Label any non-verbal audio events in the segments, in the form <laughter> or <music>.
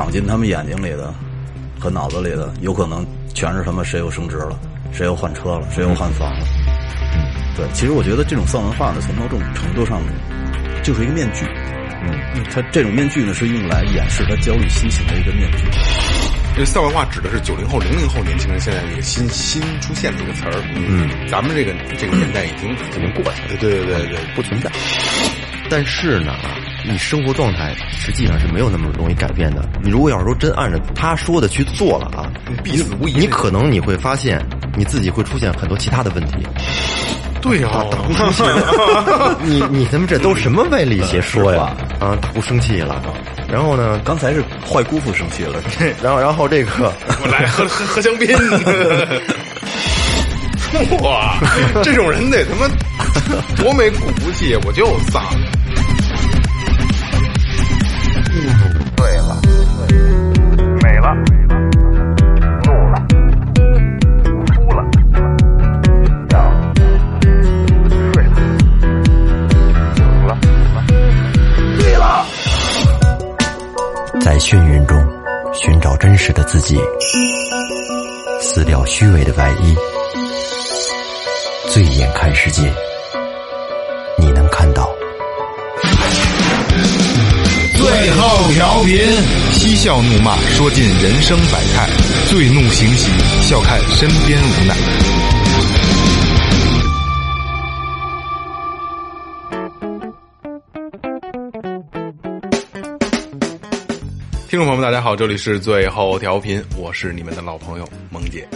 闯进他们眼睛里的和脑子里的，有可能全是他妈谁又升职了，谁又换车了，谁又换房了。嗯对，其实我觉得这种丧文化呢，从某种程度上就是一个面具。嗯，它这种面具呢，是用来掩饰他焦虑心情的一个面具。这丧文化指的是九零后、零零后年轻人现在这个新新出现的一个词儿。嗯，咱们这个这个年代已经已经过去了。对对对对，不存在。但是呢，你生活状态实际上是没有那么容易改变的。你如果要是说真按照他说的去做了啊，必死无疑。你可能你会发现你自己会出现很多其他的问题。对呀，打不生气了。<laughs> 你你他妈这都什么歪理邪说呀？啊，打不生气了。然后呢，刚才是坏姑父生气了。<laughs> 然后然后这个，我来喝喝喝香槟。<laughs> 哇，这种人得他妈多没骨气，我就丧。了，怒了，哭了，笑了，睡了，醒了，对了，在眩晕中寻找真实的自己，撕掉虚伪的外衣，醉眼看世界，你能看到。最后调频，嬉笑怒骂，说尽人生百态；醉怒行喜，笑看身边无奈。听众朋友们，大家好，这里是最后调频，我是你们的老朋友萌姐。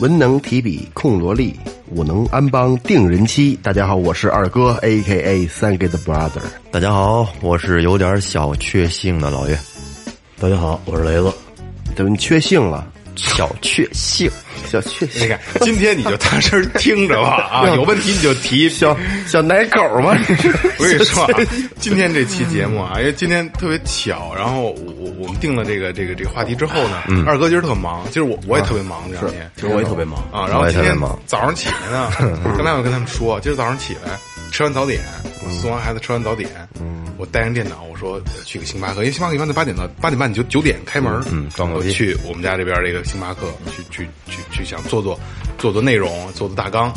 文能提笔控萝莉，武能安邦定人妻。大家好，我是二哥，A K A 三 Get Brother。大家好，我是有点小确幸的老岳。大家好，我是雷子。怎么你确幸了？小确幸，小确幸你，看，今天你就踏实听着吧啊，有问题你就提。小小奶狗吗？<laughs> 我跟你说啊，今天这期节目啊，因为今天特别巧，然后我我我们定了这个这个这个话题之后呢，二哥今儿特忙，其实我我也特别忙这两天其实我也特别忙。啊，然后今天早上起来呢，刚才我跟他们说，今儿早上起来吃完早点，我送完孩子吃完早点，我带上电脑，我说呃去个星巴克，因为星巴克一般在八点到八点半九九点开门，嗯我去我们家这边这个星巴克去去去去想做做做做内容，做做大纲。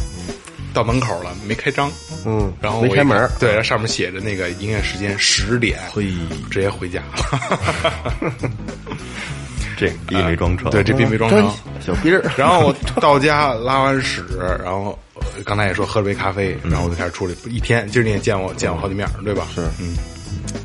到门口了，没开张，嗯然后没开门看对，然后上面写着那个营业时间十点，嘿，直接回家了。<laughs> <laughs> 这逼没装成。对，这逼没装成。小逼儿，然后我到家拉完屎，然后呃刚才也说喝了杯咖啡，然后我就开始处理一天。今儿你也见我见我好几面，对吧？是嗯，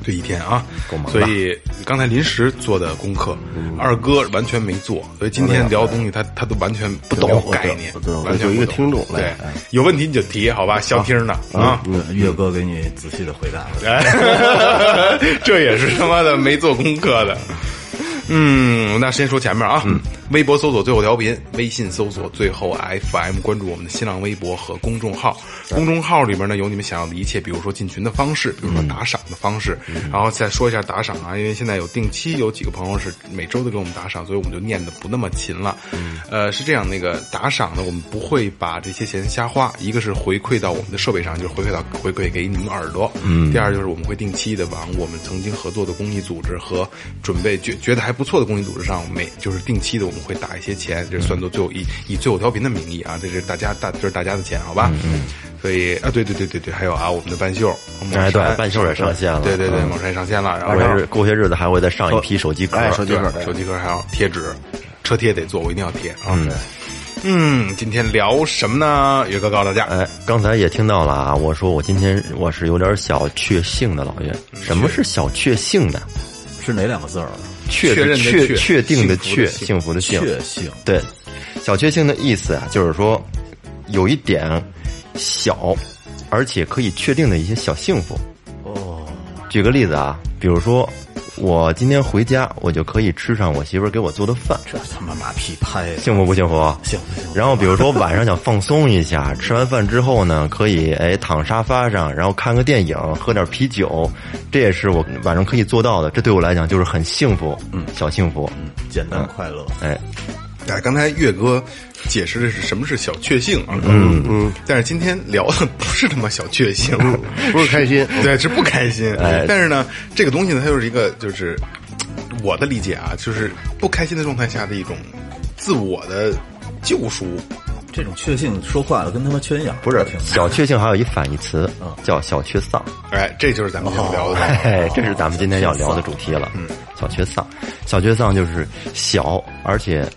这一天啊，够忙所以刚才临时做的功课，二哥完全没做，所以今天聊的东西他他都完全不懂概念完全一个听众对有问题你就提，好吧？消听的啊。岳哥给你仔细的回答。哎，<laughs> 这也是他妈的没做功课的。嗯，那先说前面啊，微博搜索最后调频，微信搜索最后 FM，关注我们的新浪微博和公众号。公众号里边呢有你们想要的一切，比如说进群的方式，比如说打赏的方式，然后再说一下打赏啊，因为现在有定期有几个朋友是每周都给我们打赏，所以我们就念的不那么勤了。呃，是这样，那个打赏呢，我们不会把这些钱瞎花，一个是回馈到我们的设备上，就是回馈到回馈给你们耳朵。嗯，第二就是我们会定期的往我们曾经合作的公益组织和准备觉觉得还不错的公益组织上，每就是定期的我们会打一些钱，这算作最后以以最后调频的名义啊，这是大家大就是大家的钱，好吧？嗯。所以啊，对对对对对，还有啊，我们的半袖，哎，对某，山半袖也上线了。对对对，嗯某山也上线了，然后过些日过些日子还会再上一批手机壳。哎手机壳手机壳还有贴纸，车贴得做，我一定要贴啊。嗯，今天聊什么呢？岳哥告诉大家，哎，刚才也听到了啊，我说我今天我是有点小确幸的，老岳。什么是小确幸呢？是哪两个字儿啊？确确确定的确，幸福的幸幸福的幸。确幸。对，小确幸的意思啊，就是说有一点小，而且可以确定的一些小幸福。哦，举个例子啊，比如说我今天回家，我就可以吃上我媳妇儿给我做的饭，这他妈马屁拍的，幸福不幸福？幸福幸福。然后比如说晚上想放松一下，吃完饭之后呢，可以哎躺沙发上，然后看个电影，喝点啤酒，这也是我晚上可以做到的。这对我来讲就是很幸福，嗯，小幸福，嗯简单快乐。哎，哎，刚才岳哥解释的是什么是小确幸啊，嗯嗯，但是今天聊的不是他妈小确幸，不是开心，<laughs> 对，是不开心。哎但是呢，这个东西呢，它就是一个就是我的理解啊，就是不开心的状态下的一种自我的救赎。这种确幸说话了，跟他妈缺心眼不是挺小确幸，还有一反义词嗯叫小确丧。哎，这就是咱们要聊的。哎，这是咱们今天要聊的主题了。嗯，小确丧，小确丧就是小，而且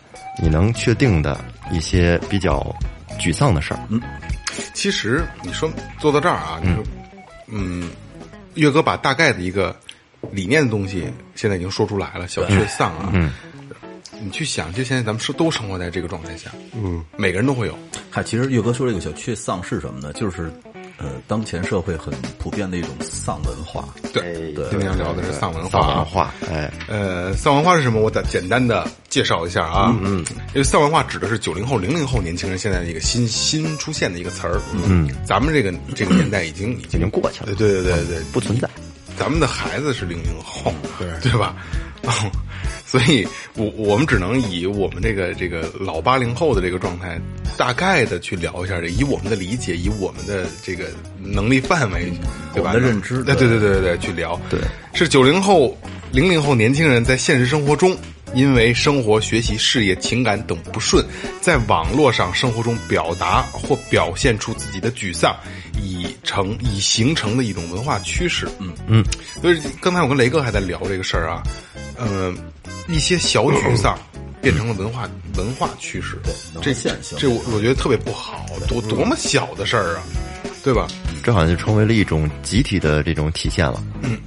你能确定的一些比较沮丧的事儿。嗯，其实你说做到这儿啊，你说，嗯，岳哥把大概的一个理念的东西现在已经说出来了，小确丧啊。嗯，你去想，就现在咱们是都生活在这个状态下，嗯，每个人都会有。嗨，其实岳哥说这个小确丧是什么呢？就是，呃，当前社会很普遍的一种丧文化。对，今天要聊的是丧文化啊。丧文化，哎，呃，丧文化是什么？我再简单的介绍一下啊。嗯，因为丧文化指的是九零后、零零后年轻人现在的一个新新出现的一个词儿。嗯，咱们这个这个年代已经已已经过去了对对对对对，不存在。咱们的孩子是零零后，对对吧？所以我我们只能以我们这个这个老八零后的这个状态，大概的去聊一下这，以我们的理解，以我们的这个能力范围，对吧？我们的认知对对对对对对，去聊。对，是九零后、零零后年轻人在现实生活中，因为生活、学习、事业、情感等不顺，在网络上生活中表达或表现出自己的沮丧，已成已形成的一种文化趋势。嗯嗯，所以刚才我跟雷哥还在聊这个事儿啊，呃，一些小沮丧。变成了文化文化趋势，这现象这我我觉得特别不好，多多么小的事儿啊，对吧？这好像就成为了一种集体的这种体现了。嗯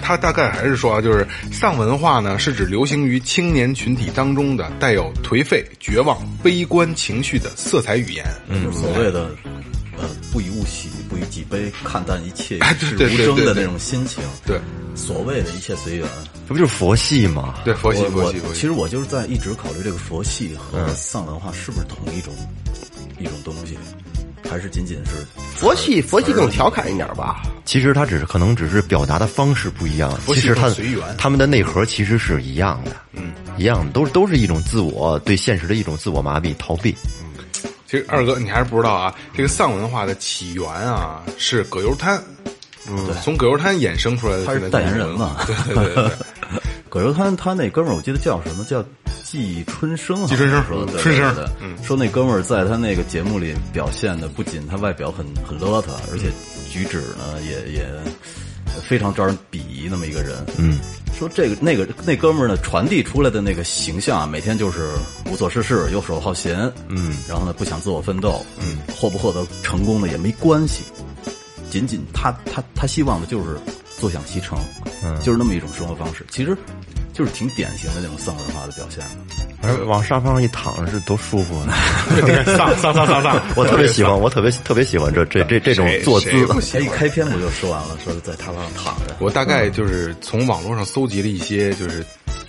他大概还是说啊，就是丧文化呢，是指流行于青年群体当中的带有颓废、绝望、悲观情绪的色彩语言。嗯，所谓的呃不以物喜，不以己悲，看淡一切哎与世对对对对对无争的那种心情。对，所谓的一切随缘。这不就是佛系吗？对，佛系我我佛系佛系。其实我就是在一直考虑这个佛系和丧文化是不是同一种一种东西，还是仅仅是佛系佛系更调侃一点吧，其实它只是可能只是表达的方式不一样，其实它更随缘他们的内核其实是一样的，嗯，一样的，都是都是一种自我对现实的一种自我麻痹逃避。其实二哥，你还是不知道啊，这个丧文化的起源啊是葛优瘫，嗯，从葛优瘫衍生出来的。他是代言人嘛？<laughs> 对对对对对。<laughs> 葛优瘫他那哥们儿，我记得叫什么叫季春生，季春生说对春生对对对说那哥们儿在他那个节目里表现的，不仅他外表很很邋遢，而且举止呢也也非常招人鄙夷那么一个人。嗯，说这个那个那哥们儿呢，传递出来的那个形象啊，每天就是无所事事、游手好闲，嗯，然后呢不想自我奋斗，嗯，获不获得成功呢也没关系，仅仅他他他希望的就是坐享其成，嗯，就是那么一种生活方式，其实就是挺典型的那种丧文化的表现。而往沙发上一躺是多舒服 <laughs> 呢！丧丧丧丧 <laughs> 丧，我特别喜欢，我特别特别喜欢这这这这种坐姿一开篇我就说完了，说在沙发上躺着，我大概就是从网络上搜集了一些，就是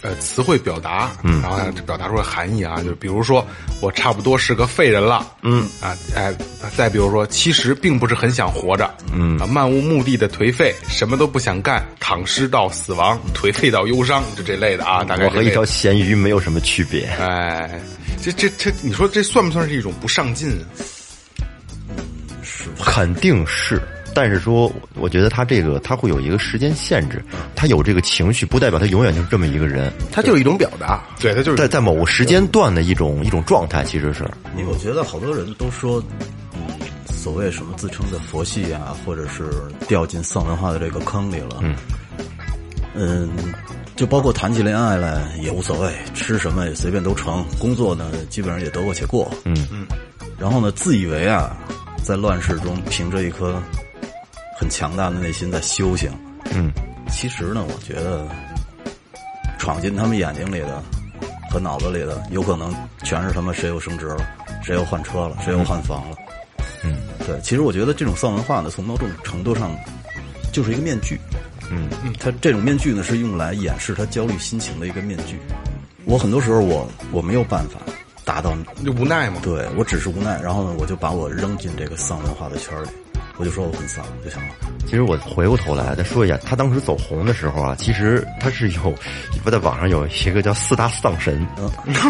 呃词汇表达，嗯，然后呢表达出来含义啊，就是比如说我差不多是个废人了，嗯。啊，哎，再比如说其实并不是很想活着，嗯。啊，漫无目的的颓废，什么都不想干，躺尸到死亡，颓废到忧伤，就这类的啊，大概我和一条咸鱼没有什么区别。哎，这这这，你说这算不算是一种不上进啊？肯定是，但是说，我觉得他这个他会有一个时间限制，他有这个情绪，不代表他永远就是这么一个人，他就是一种表达。对他就是。在在某个时间段的一种一种状态，其实是，因为我觉得好多人都说，嗯，所谓什么自称的佛系啊，或者是掉进丧文化的这个坑里了，嗯，嗯，就包括谈起恋爱来也无所谓，吃什么也随便都成，工作呢基本上也得过且过，嗯。嗯，然后呢，自以为啊，在乱世中凭着一颗很强大的内心在修行，嗯，其实呢，我觉得闯进他们眼睛里的和脑子里的，有可能全是他妈谁又升职了，谁又换车了，谁又换房了。嗯，对，其实我觉得这种丧文化呢，从某种程度上就是一个面具。嗯，他这种面具呢，是用来掩饰他焦虑心情的一个面具。我很多时候我我没有办法达到，就无奈嘛。对我只是无奈，然后呢，我就把我扔进这个丧文化的圈儿里，我就说我很丧就行了。其实我回过头来再说一下，他当时走红的时候啊，其实他是有，不在网上有一个叫四大丧神，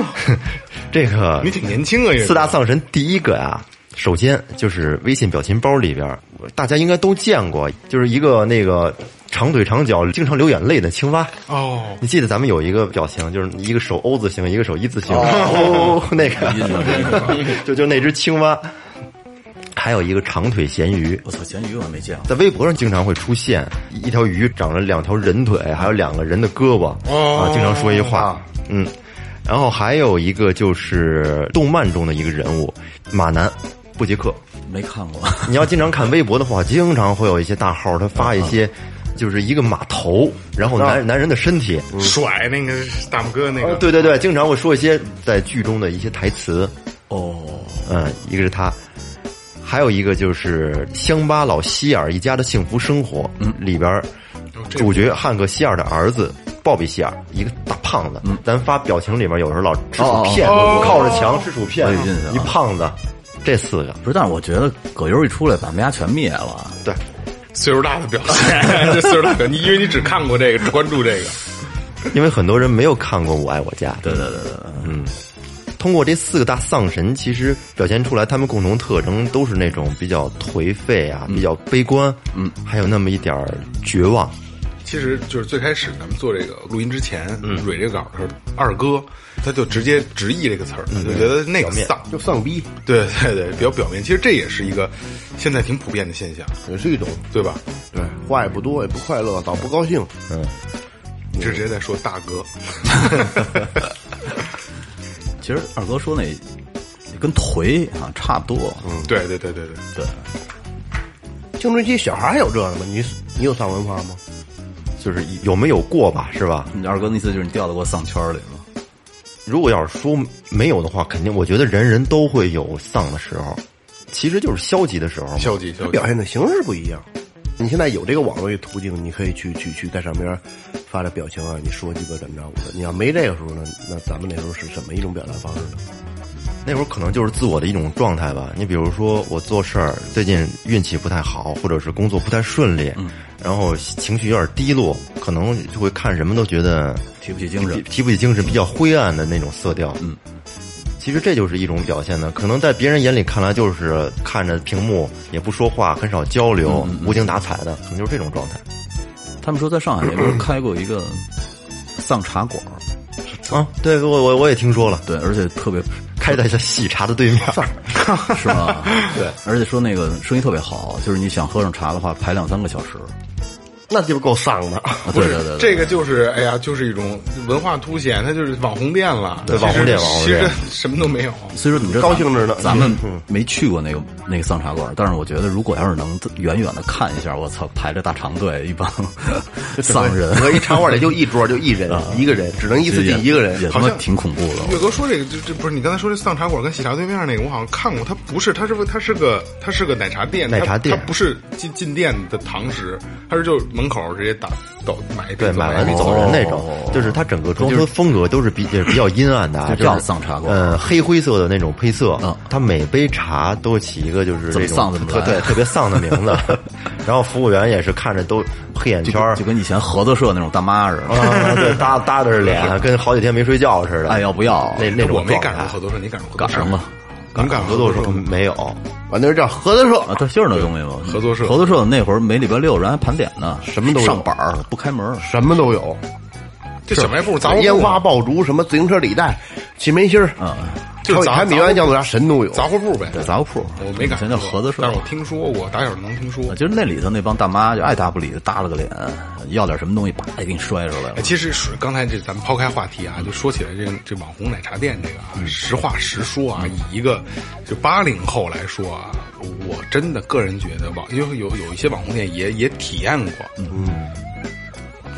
<laughs> 这个你挺年轻啊，四大丧神第一个呀、首先就是微信表情包里边，大家应该都见过，就是一个那个长腿长脚、经常流眼泪的青蛙。哦，你记得咱们有一个表情，就是一个手 O 字形，一个手一字形，哦，<laughs> 那个，<laughs> 就就那只青蛙。还有一个长腿咸鱼，我操，咸鱼我还没见过。在微博上经常会出现一条鱼长了两条人腿，还有两个人的胳膊哦。啊，经常说一话，嗯。然后还有一个就是动漫中的一个人物马南布杰克，没看过。<laughs> 你要经常看微博的话，经常会有一些大号他发一些，就是一个马头，然后男男人的身体，甩那个大拇哥那个，呃对对对，经常会说一些在剧中的一些台词，哦，嗯，一个是他，还有一个就是乡巴佬希尔一家的幸福生活，嗯，里边主角汉克希尔的儿子鲍比希尔，一个大胖子，咱发表情里面有时候老吃薯片，哦靠着墙吃薯片一胖子，这四个，不是，但是我觉得葛优一出来，把他们家全灭了。对，岁数大的表现，<laughs> 这岁数大的，你因为你只看过这个，只关注这个，因为很多人没有看过《我爱我家》，对对对对对，通过这四个大丧神，其实表现出来他们共同特征都是那种比较颓废啊，比较悲观，嗯，还有那么一点儿绝望。其实就是最开始咱们做这个录音之前，蕊这个稿的时候，二哥他就直接直译这个词儿，就觉得那个丧，就丧逼，对对对，比较表面。其实这也是一个现在挺普遍的现象，也是一种。对吧？对，话也不多，也不快乐，倒不高兴。你是直接在说大哥，<laughs> 其实二哥说那跟颓啊差不多。嗯，对对对对对，对，青春期小孩有这个吗？你你有丧文化吗？就是有没有过吧，是吧？你二哥那次就是你掉到过丧圈里了。如果要是说没有的话，肯定我觉得人人都会有丧的时候，其实就是消极的时候嘛。消极消极表。现的形式不一样。你现在有这个网络的途径，你可以去去去在上边发点表情啊，你说鸡巴怎么着的。你要没这个时候呢，那咱们那时候是什么一种表达方式呢？那会儿可能就是自我的一种状态吧。你比如说，我做事儿最近运气不太好，或者是工作不太顺利，然后情绪有点低落，可能就会看什么都觉得提不起精神提提不起精神，比较灰暗的那种色调。嗯，其实这就是一种表现呢。可能在别人眼里看来，就是看着屏幕也不说话，很少交流，无精打采的，可能就是这种状态。他们说在上海那边 <clears throat> 开过一个丧茶馆儿，啊，对我我我也听说了，对，而且特别开在这喜茶的对面。<laughs> 是吧？对，而且说那个生意特别好，就是你想喝上茶的话，排两三个小时。那鸡巴够丧的。啊，对对对，对这个就是，哎呀，就是一种文化凸显，它就是网红店了。对网红店网红其实店什么都没有。<laughs> 所以说你这高兴着呢咱们没去过那个那个丧茶馆，但是我觉得如果要是能远远的看一下，我操，排着大长队，一帮 <laughs> 丧人，我一茶馆里就一桌就一人 <laughs> 一个人，只能一次进一个人也。他妈挺恐怖的。岳哥说这个，这这不是你刚才说这丧茶馆跟喜茶对面那个，我好像看过，它不是，它是它是个它是个奶茶店，奶茶店它它不是进进店的堂食，它是就门口直接打走买一对，买完走人那哦种，就是它整个装修风格都是比也比较阴暗的啊，就叫就是丧茶馆呃，黑灰色的那种配色嗯。它每杯茶都起一个就是这种对 <laughs> 特别丧的名字，然后服务员也是看着都黑眼圈就跟以前合作社那种大妈似的，啊，对，<laughs> 搭搭的着脸，跟好几天没睡觉似的。爱要不要？那那种我没赶上合作社，你赶上合作社赶上了。您赶上合作社？没有，我那是叫合作社，啊，对，就是那东西嘛。合作社合作社那会儿每礼拜六人还盘点呢，什么都有上板儿不开门。什么都有，这小卖部杂货烟花爆竹，什么自行车礼袋、气门芯儿，啊，就是杂海米原叫做啥神都有。杂货铺呗。对，杂货铺，我没赶上以前叫过合作社，但是我听说过，打小能听说。就是那里头那帮大妈就爱搭不理的搭了个脸，要点什么东西，叭就给你摔出来了哎，。其实是刚才这咱们抛开话题啊，就说起来这个这网红奶茶店这个啊，实话实说啊，以一个就八零后来说啊，我真的个人觉得网因为有有一些网红店也也体验过，嗯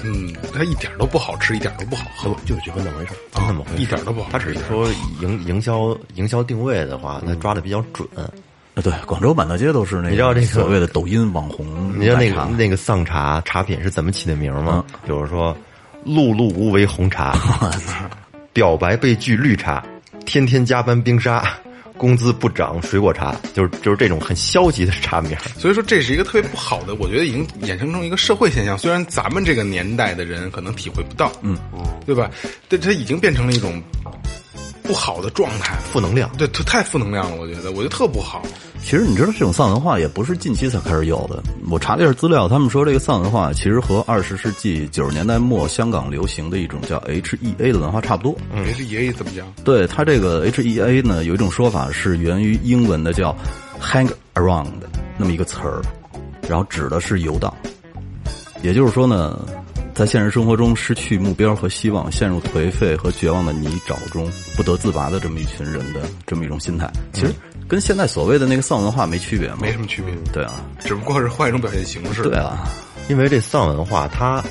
嗯，它一点都不好吃，一点都不好喝，就是就跟那回事儿就那么回事一点都不好吃。他只是说营营销营销定位的话，它抓的比较准。啊，对，广州满大街都是那，你知道这个所谓的抖音网红你知道那个那个丧茶茶品是怎么起的名吗？比如说碌碌无为红茶，<laughs> 表白被拒绿茶，天天加班冰沙，工资不涨水果茶，就是就是这种很消极的茶名。所以说这是一个特别不好的，我觉得已经衍生成一个社会现象。虽然咱们这个年代的人可能体会不到，嗯，对吧？但它已经变成了一种不好的状态，负能量，对，它太负能量了。我觉得，我觉得特不好。其实你知道，这种丧文化也不是近期才开始有的。我查了一下资料，他们说这个丧文化其实和二十世纪九十年代末香港流行的一种叫 HEA 的文化差不多。H E A 怎么讲？对它这个 HEA 呢，有一种说法是源于英文的叫 hang around 那么一个词儿，然后指的是游荡。也就是说呢，在现实生活中失去目标和希望，陷入颓废和绝望的泥沼中不得自拔的这么一群人的这么一种心态，其实跟现在所谓的那个丧文化没区别嘛。没什么区别，对啊，只不过是换一种表现形式。对啊，因为这丧文化，它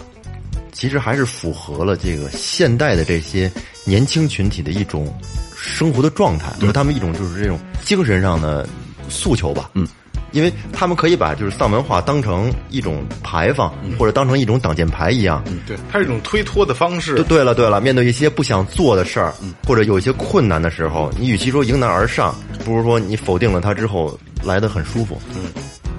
其实还是符合了这个现代的这些年轻群体的一种生活的状态，和他们一种就是这种精神上的诉求吧。嗯，因为他们可以把就是丧文化当成一种牌坊，或者当成一种挡箭牌一样。对，它是一种推脱的方式对。了对了，面对一些不想做的事儿，或者有一些困难的时候，你与其说迎难而上，不如说你否定了它之后来的很舒服。嗯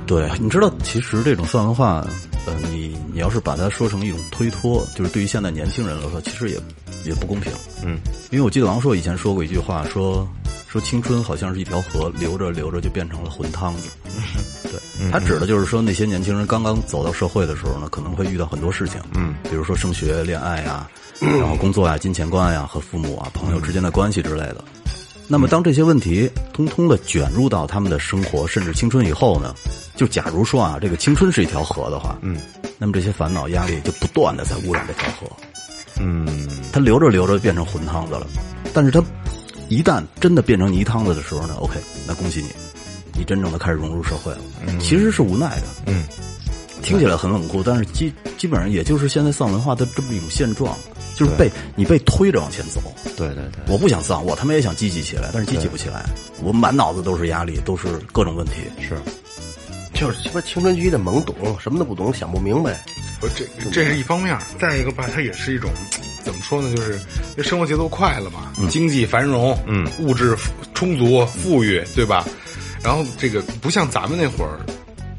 对，你知道，其实这种丧文化，呃，你你要是把它说成一种推脱，就是对于现在年轻人来说，其实也也不公平。嗯，因为我记得王朔以前说过一句话，说说青春好像是一条河，流着流着就变成了浑汤子。对，他指的就是说那些年轻人刚刚走到社会的时候呢，可能会遇到很多事情，嗯，比如说升学、恋爱呀，然后工作呀、金钱观呀、和父母啊、朋友之间的关系之类的。那么，当这些问题通通的卷入到他们的生活，甚至青春以后呢，就假如说啊，这个青春是一条河的话，嗯，那么这些烦恼、压力就不断的在污染这条河，嗯，它流着流着变成浑汤子了。但是它一旦真的变成泥汤子的时候呢，OK，那恭喜你，你真正的开始融入社会了。其实是无奈的，嗯，听起来很冷酷，但是基基本上也就是现在丧文化的这么一种现状，就是被你被推着往前走。对对对。我不想丧，我他妈也想积极起来，但是积极不起来。我满脑子都是压力，都是各种问题。是，就是鸡巴青春期的懵懂，什么都不懂，想不明白。不，这这是一方面，再一个吧，它也是一种怎么说呢？就是这生活节奏快了嘛，经济繁荣，嗯，物质充足、富裕，对吧？然后这个不像咱们那会儿，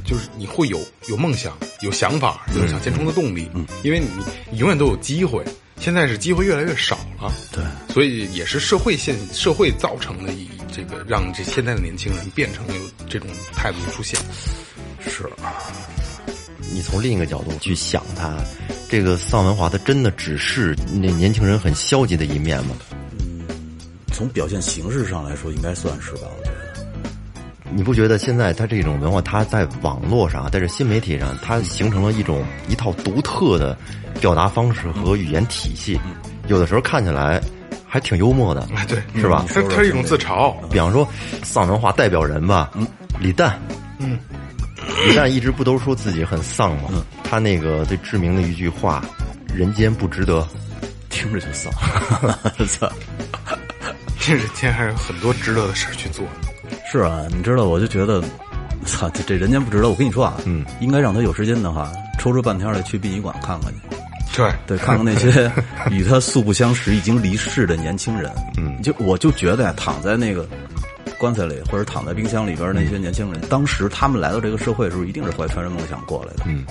就是你会有有梦想、有想法、有想前冲的动力，嗯，因为你你永远都有机会。现在是机会越来越少了，对，所以也是社会现社会造成的以这个让这现在的年轻人变成有这种态度出现。是，你从另一个角度去想他，这个丧文化它真的只是那年轻人很消极的一面吗？嗯从表现形式上来说，应该算是吧？你不觉得现在它这种文化，它在网络上，在这新媒体上，它形成了一种一套独特的表达方式和语言体系，有的时候看起来还挺幽默的，哎，对，是吧？它它是一种自嘲，比方说丧文化代表人吧，李诞，嗯，李诞一直不都说自己很丧吗？他那个最知名的一句话：“人间不值得。听着就丧。<laughs> 操！<laughs> 这人间还有很多值得的事儿去做。是啊，你知道，我就觉得，操，这这人间不值得。我跟你说啊，嗯，应该让他有时间的话，抽出半天来去殡仪馆看看去。对，对，看看那些 <laughs> 与他素不相识、已经离世的年轻人。嗯，就我就觉得呀，躺在那个棺材里或者躺在冰箱里边那些年轻人，当时他们来到这个社会的时候，一定是怀揣着梦想过来的。嗯，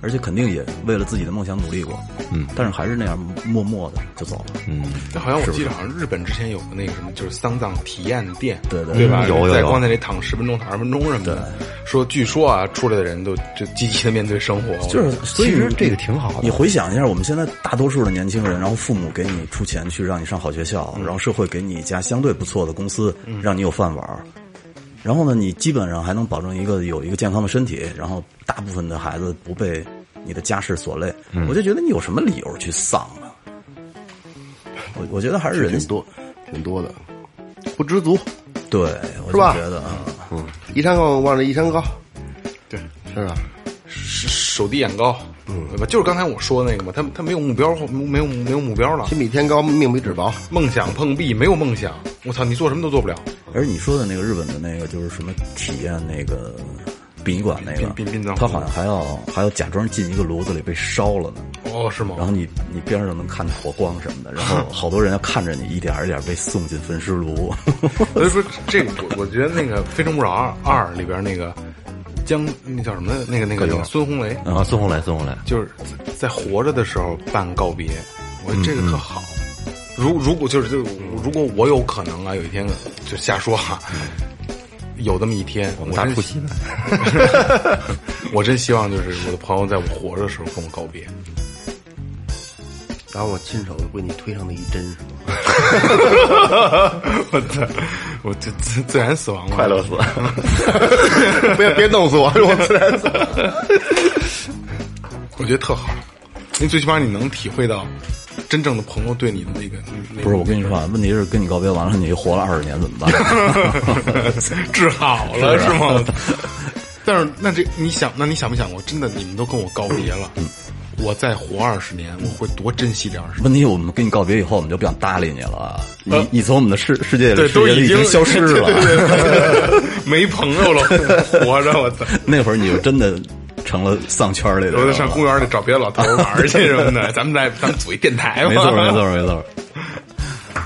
而且肯定也为了自己的梦想努力过。嗯，但是还是那样默默的就走了。嗯，那好像我记得，好像日本之前有个那个什么，就是丧葬体验店，对对对吧？有有有在棺材里躺十分钟、躺二十分钟什么的。说据说啊，出来的人都就积极的面对生活，就是，所以其实这个挺好的你回想一下，我们现在大多数的年轻人，然后父母给你出钱去让你上好学校，然后社会给你一家相对不错的公司，让你有饭碗儿。然后呢，你基本上还能保证一个有一个健康的身体，然后大部分的孩子不被你的家事所累。我就觉得你有什么理由去丧呢？<laughs> 我我觉得还是人挺多，挺多的，不知足。对，我就是吧觉得啊，嗯，一山高望着一山高，对，是吧？手低眼高，嗯，对吧？就是刚才我说的那个嘛，他他没有目标，没有没有目标了，心比天高，命比纸薄。梦想碰壁，没有梦想，我操，你做什么都做不了。而你说的那个日本的那个，就是什么体验那个殡仪馆那个殡殡殡葬，他好像还要还要假装进一个炉子里被烧了呢。哦，是吗？然后你你边上能看见火光什么的，然后 <laughs> 好多人要看着你一点一点被送进焚尸炉。所以说这个，我我觉得那个《非诚勿扰二》二里边那个江那叫什么？那个那个那个孙红雷，啊！孙红雷，孙红雷，就是在活着的时候办告别，我觉得这个特好。如如果就是就如果我有可能啊，有一天就瞎说哈、<laughs> 有这么一天，我我真们仨出席呗。我真希望就是我的朋友在我活着的时候跟我告别。然后我亲手为你推上那一针，是吗？<laughs> 我操！我这自自然死亡了，快乐死。<laughs> 别别弄死我，我自然死。<laughs> 我觉得特好，因为最起码你能体会到真正的朋友对你的那个那个不是我跟你说啊，问题是跟你告别完了，你活了二十年怎么办？治好了是吗？但是那这你想，那你想没想过，真的你们都跟我告别了，我再活二十年，我会多珍惜这二十年。问题我们跟你告别以后，我们就不想搭理你了，你呃你从我们的世世界里对，世界里都已经消失了。对对对对没朋友了，活着我操！<laughs> 那会儿你就真的成了丧圈里的。我得上公园里找别的老头玩去什么的，<laughs> 咱们再咱们组一电台吧。没错没错没错。哎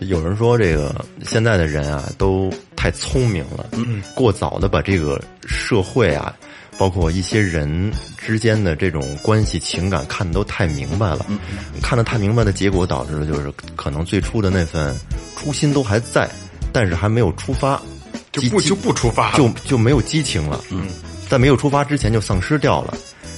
有人说这个现在的人啊都太聪明了，嗯，过早的把这个社会啊，包括一些人之间的这种关系情感看的都太明白了，看得太明白的结果导致的就是可能最初的那份初心都还在，但是还没有出发，激就不就不出发，就就没有激情了。嗯，在没有出发之前就丧失掉了。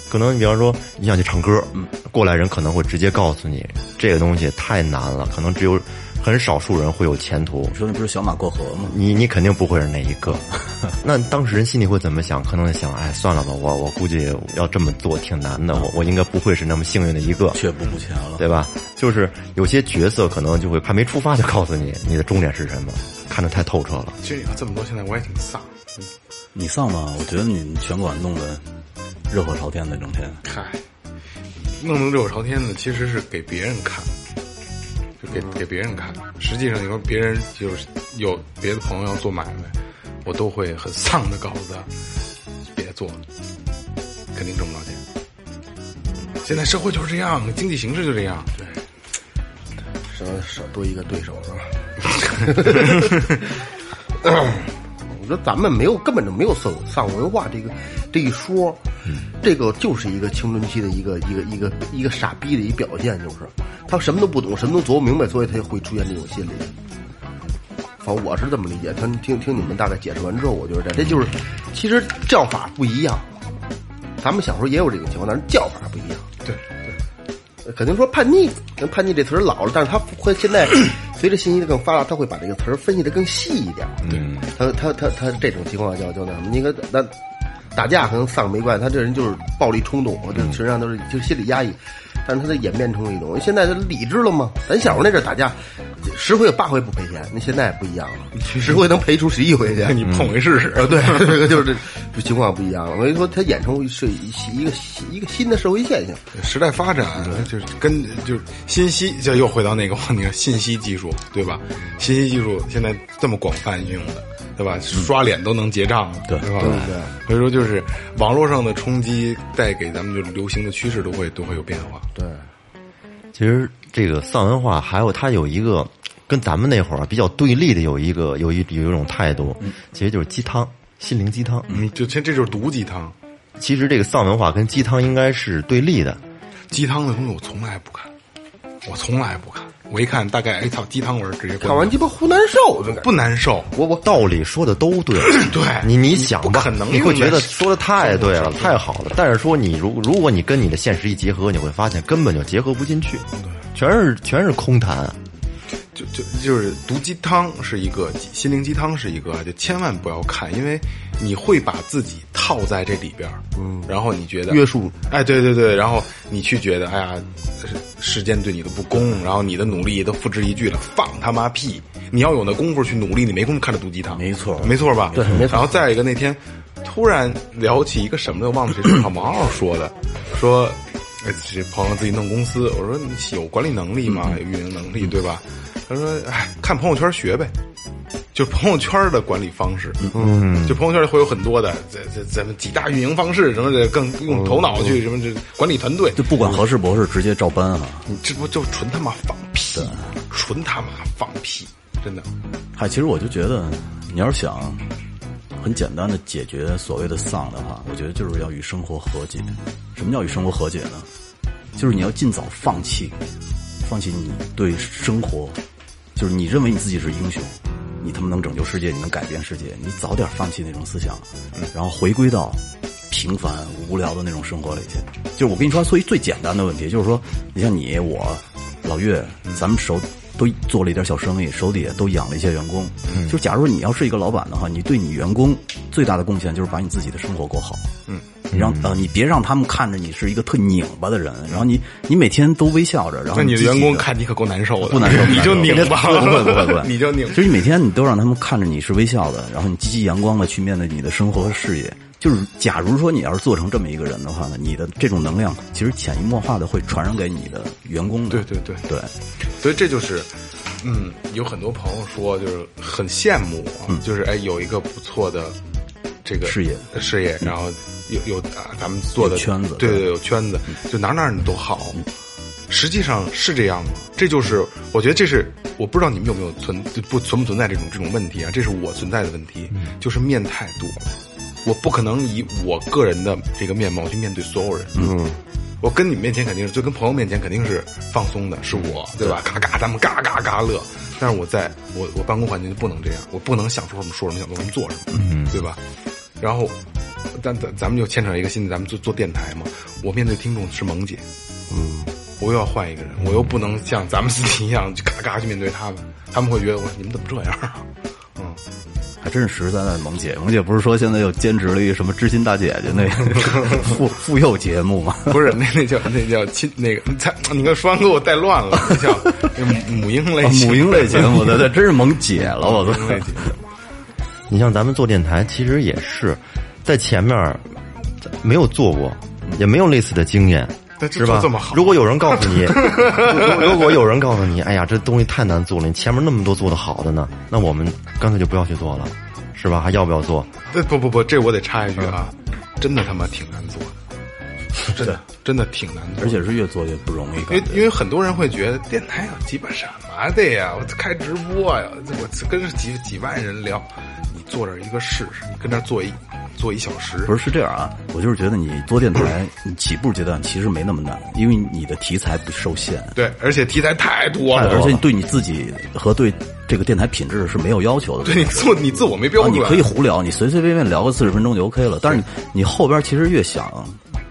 可能你比方说你想去唱歌，嗯，过来人可能会直接告诉你这个东西太难了，可能只有很少数人会有前途你。说那不是小马过河吗？你你肯定不会是那一个。<laughs> 那当事人心里会怎么想？可能想，哎，算了吧，我我估计要这么做挺难的，我我应该不会是那么幸运的一个。却步不前了。对吧？就是有些角色可能就会还没出发就告诉你你的终点是什么，看得太透彻了。其实你要这么多，现在我也挺丧。你丧吗？我觉得你拳馆弄得热火朝天的，整天。嗨，弄得热火朝天的其实是给别人看，就给给别人看。实际上，你说别人就是有别的朋友要做买卖，我都会很丧的告诉他，别做了，肯定挣不着钱。现在社会就是这样，经济形势就这样。对，少少多一个对手是吧？我觉得咱们没有，根本就没有丧丧文化这个这一说，这个就是一个青春期的一个一个一个一个傻逼的一表现，就是他什么都不懂，什么都琢磨不明白，所以他就会出现这种心理。反正我是这么理解，听听听你们大概解释完之后，我觉得这这就是，其实叫法不一样。咱们小时候也有这种情况，但是叫法不一样。对对，肯定说叛逆，跟叛逆这词儿老了，但是他会现在随着信息的更发达，他会把这个词儿分析的更细一点。嗯，他他他他这种情况叫叫那什么？你看那打架可能丧没关系，他这人就是暴力冲动，我这实际上都是就是心理压抑，但是他的演变成一种现在他理智了吗？咱小时候那阵打架，十回有八回不赔钱，那现在不一样了，<laughs> 十回能赔出十一回去。<laughs> 你碰回试试。啊，对，<laughs> 这个就是这情况不一样了。我跟你说，它演成是一一个一个新的社会现象。时代发展就是跟就是信息，就又回到那个话题了，信息技术对吧？信息技术现在这么广泛应用的，对吧？刷脸都能结账了，对？对对所以说就是网络上的冲击带给咱们就是流行的趋势都会都会有变化。对，其实这个丧文化还有它有一个跟咱们那会儿啊比较对立的有一个有一有一种态度，其实就是鸡汤，心灵鸡汤。嗯，就这这就是毒鸡汤，其实这个丧文化跟鸡汤应该是对立的。鸡汤的东西我从来不看，我从来不看。我一看大概哎操鸡汤文儿直接看完鸡巴胡难受，就不难受。我我。道理说的都对，<coughs> 对。你你想吧，不可能你会觉得说的太对了，太好了。但是说你如如果你跟你的现实一结合，你会发现根本就结合不进去，全是全是空谈。就就就是毒鸡汤是一个，心灵鸡汤是一个，就千万不要看，因为你会把自己套在这里边嗯，然后你觉得约束，哎，对对对，然后你去觉得，哎呀，世间对你的不公，然后你的努力都付之一炬了，放他妈屁！你要有那功夫去努力，你没工夫看这毒鸡汤，没错没错吧？对没错然后再一个那天，突然聊起一个什么的，我忘了谁是王傲说的，说。哎，这朋友自己弄公司，我说你有管理能力吗？有运营能力对吧？他说：“哎，看朋友圈学呗，就朋友圈的管理方式。嗯，就朋友圈里会有很多的，这这咱们几大运营方式，什么这更用头脑去什么这管理团队，就不管合适不合适，直接照搬啊！你这不就纯他妈放屁，纯他妈放屁，真的。嗨，其实我就觉得，你要是想很简单的解决所谓的丧的话，我觉得就是要与生活和解。什么叫与生活和解呢？就是你要尽早放弃，放弃你对生活，就是你认为你自己是英雄，你他妈能拯救世界，你能改变世界，你早点放弃那种思想，然后回归到平凡无聊的那种生活里去。就是我跟你说，所以最简单的问题就是说，你像你我老岳，咱们手都做了一点小生意，手底下都养了一些员工。就假如你要是一个老板的话，你对你员工最大的贡献就是把你自己的生活过好。嗯，你让呃，你别让他们看着你是一个特拧巴的人，然后你你每天都微笑着，然后那你的员工看你可够难受的，不难受，<laughs> 你就拧巴，不会不会不会不会，<laughs> 你就拧。就是你每天你都让他们看着你是微笑的，然后你积极阳光的去面对你的生活和事业。就是假如说你要是做成这么一个人的话呢，你的这种能量其实潜移默化的会传染给你的员工的。对对对对，所以这就是，嗯，有很多朋友说，就是很羡慕我，就是哎，有一个不错的这个嗯事业事业，然后有有啊，咱们做的圈子对对，对有圈子，就哪哪你都好。实际上是这样吗？这就是我觉得这是我不知道你们有没有存不存不存在这种这种问题啊？这是我存在的问题，就是面太多了，我不可能以我个人的这个面貌去面对所有人。嗯，我跟你们面前肯定是，就跟朋友面前肯定是放松的，是我，对吧？嘎嘎，咱们嘎嘎嘎乐。但是我在我我办公环境就不能这样，我不能想说什么说什么，想做什么做什么，嗯，对吧？然后，咱咱咱们就牵扯一个新的，咱们做做电台嘛。我面对听众是萌姐，嗯，我又要换一个人，我又不能像咱们自己一样就嘎嘎去面对他们，他们会觉得我你们怎么这样啊？还真是实实在在的萌姐。萌姐不是说现在又兼职了一个什么知心大姐姐那个 <laughs> 妇妇幼节目吗？<laughs> 不是，那那叫那叫亲那个，你猜你跟说完给我带乱了，那叫母母婴类型母婴类 <laughs> 节目，对对，真是萌姐了，我都。你像咱们做电台，其实也是在前面儿没有做过，也没有类似的经验，是吧？这么好如果有人告诉你，<laughs> 如如果有人告诉你，哎呀，这东西太难做了，你前面那么多做的好的呢，那我们干脆就不要去做了，是吧？还要不要做？对，不不不，这我得插一句啊，真的他妈挺难做的，真的真的挺难做的，而且是越做越不容易。因为因为很多人会觉得电台有鸡巴什么的呀，我开直播呀，我跟着几几万人聊，你坐这儿一个试试，你跟这儿坐一坐一小时，不是是这样啊，我就是觉得你做电台，<clears throat> 你起步阶段其实没那么难，因为你的题材不受限，对，而且题材太多了，而且你对你自己和对这个电台品质是没有要求的。对你自我你自我没标啊，准，你可以胡聊，你随随便便聊个四十分钟就 OK 了。但是你你后边其实越想，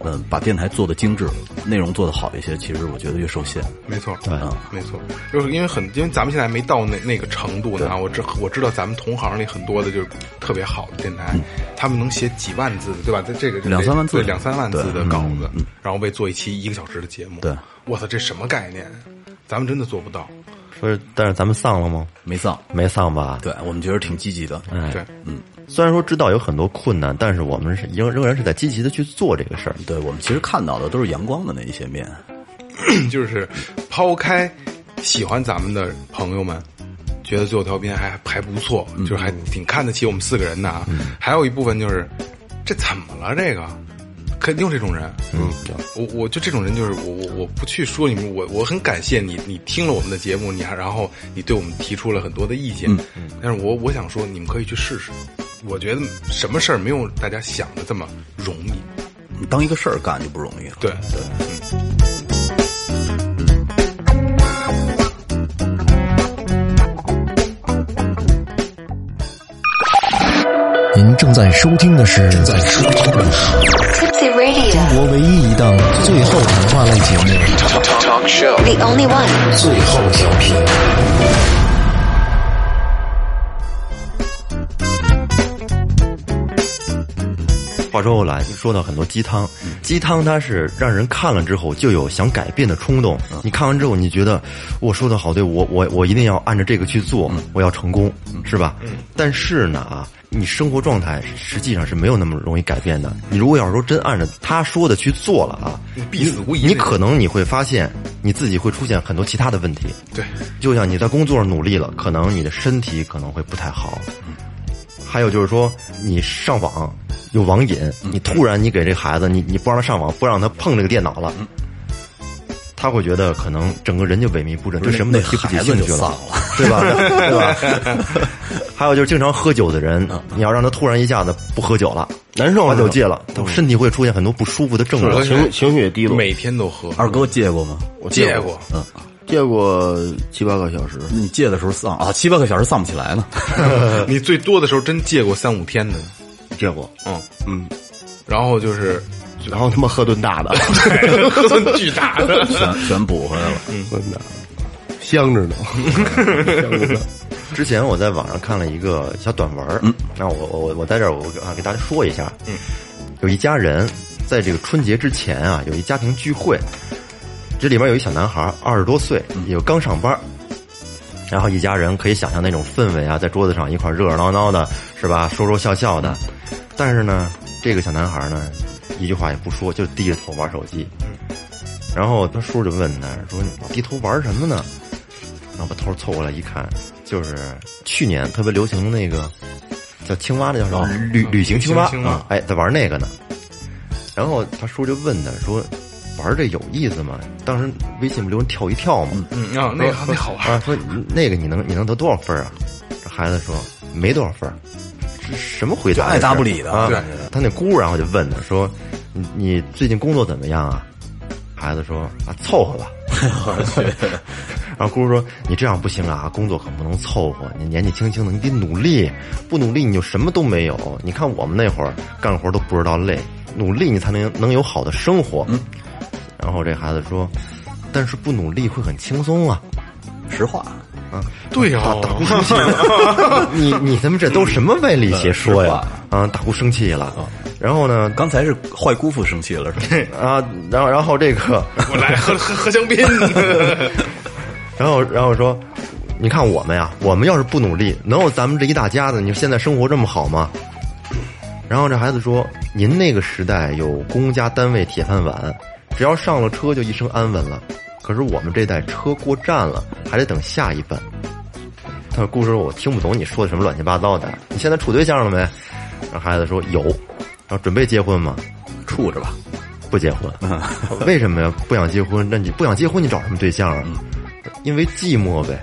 嗯、把电台做的精致，内容做的好一些，其实我觉得越受限。没错，对没错，就是因为很，因为咱们现在没到那那个程度呢。啊我知我知道咱们同行里很多的就是特别好的电台，他们能写几万字的，对吧？在这个两三万字对两三万字的稿子，然后为做一期一个小时的节目。对，我操，这什么概念？咱们真的做不到。所以，但是咱们丧了吗？没丧，没丧吧？对我们觉得挺积极的。哎，对，虽然说知道有很多困难，但是我们是仍仍然是在积极的去做这个事儿。对我们其实看到的都是阳光的那一些面。<clears throat> 就是抛开喜欢咱们的朋友们，觉得最后调频还还不错，就是还挺看得起我们四个人的啊。还有一部分就是，这怎么了？这个肯定有这种人。嗯，我我就这种人，就是我我我不去说你们，我我很感谢你，你听了我们的节目，你还然后你对我们提出了很多的意见。但是我我想说，你们可以去试试。我觉得什么事儿没有大家想的这么容易。你当一个事儿干就不容易了。对对。您正在收听的是正在收听的是 Tipsy Radio, 中国唯一一档最后谈话类节目 the only one.《最后调频》。话说回来，说到很多鸡汤，鸡汤它是让人看了之后就有想改变的冲动。你看完之后，你觉得我说的好对，我我我一定要按照这个去做，我要成功，是吧？但是呢啊，你生活状态实际上是没有那么容易改变的。你如果要是说真按照他说的去做了啊，必死无疑你可能你会发现你自己会出现很多其他的问题。对，就像你在工作上努力了，可能你的身体可能会不太好。还有就是说，你上网有网瘾，你突然你给这孩子，你你不让他上网，不让他碰这个电脑了，他会觉得可能整个人就萎靡不振，对什么都提不起兴趣那孩子就丧了了，对吧？<laughs> 对吧？<laughs> 还有就是经常喝酒的人，你要让他突然一下子不喝酒了，难受把酒戒了，他身体会出现很多不舒服的症状。情情绪也低落。每天都喝，二哥戒过吗？我戒过，嗯，借过七八个小时，你借的时候丧啊，七八个小时丧不起来呢。<laughs> 你最多的时候真借过三五天的，借过，嗯。嗯，然后就是然后他妈喝顿大的，<laughs> 喝顿巨大的，<laughs> 全全补回来了。真的。香着呢，香着呢。之前我在网上看了一个小短文嗯，那我我我我在这儿我啊给大家说一下，嗯，有一家人在这个春节之前啊，有一家庭聚会，这里面有一小男孩，二十多岁，也刚上班，然后一家人可以想象那种氛围啊，在桌子上一块热热闹闹的，是吧？说说笑笑的，但是呢，这个小男孩呢，一句话也不说，就低着头玩手机。然后他叔就问他说：“你低头玩什么呢？”然后把头凑过来一看，就是去年特别流行的那个叫青蛙，的叫什么？旅旅行青蛙旅行青蛙啊！哎，在玩那个呢。然后他叔就问他说：“玩这有意思吗？”当时微信不留人跳一跳吗？嗯啊，那个那好玩，啊，说那个你能你能得多少分啊？这孩子说没多少分，这什么回答？爱答不理的啊对！他那姑然后就问他说：“你你最近工作怎么样啊？”孩子说：“啊，凑合吧。<laughs> ”然后姑说：“你这样不行啊，工作可不能凑合。你年纪轻轻的，你得努力，不努力你就什么都没有。你看我们那会儿干活都不知道累，努力你才能能有好的生活。”然后这孩子说：“但是不努力会很轻松啊。<laughs> ”实话，啊。对呀，大姑生气了，你你他妈这都什么歪理邪说呀？啊，大姑生气了，然后呢，刚才是坏姑父生气了？是吧？啊，然后然后这个，<laughs> 我来喝喝喝香槟，<laughs> 然后然后说，你看我们呀，我们要是不努力，能有咱们这一大家子，你说现在生活这么好吗？然后这孩子说，您那个时代有公家单位铁饭碗，只要上了车就一生安稳了。可是我们这代车过站了，还得等下一班。他说：“故事我听不懂你说的什么乱七八糟的。你现在处对象了没？”然后孩子说：“有。”然后准备结婚吗？处着吧。不结婚。<laughs> 为什么呀？不想结婚？那你不想结婚，你找什么对象啊？因为寂寞呗。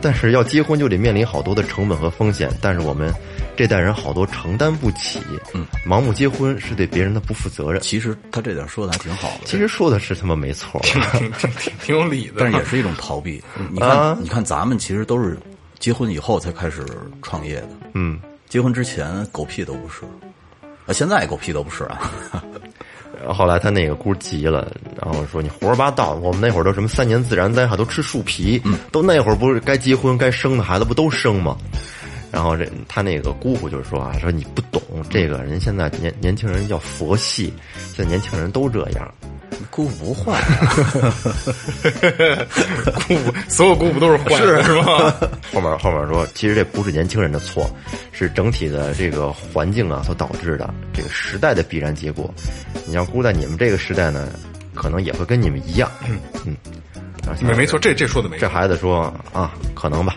但是要结婚就得面临好多的成本和风险，但是我们这代人好多承担不起。嗯，盲目结婚是对别人的不负责任。其实他这点说的还挺好的，其实说的是他妈没错。<laughs> 挺挺挺挺有理的，但是也是一种逃避。你啊看，你看，咱们其实都是结婚以后才开始创业的，嗯，结婚之前狗屁都不是，啊，现在狗屁都不是啊。<laughs> 后后来他那个姑急了，然后说你胡说八道，我们那会儿都什么三年自然灾害都吃树皮，都那会儿不是该结婚该生的孩子不都生吗？然后这他那个姑父就说啊，说你不懂这个人现在年年轻人叫佛系，现在年轻人都这样。姑父不坏，<laughs> 姑父，所有姑父都是坏的，是吧？后面后面说，其实这不是年轻人的错，是整体的这个环境啊所导致的这个时代的必然结果。你要估在你们这个时代呢，可能也会跟你们一样。嗯没没错，这这说的没错。这孩子说啊，可能吧。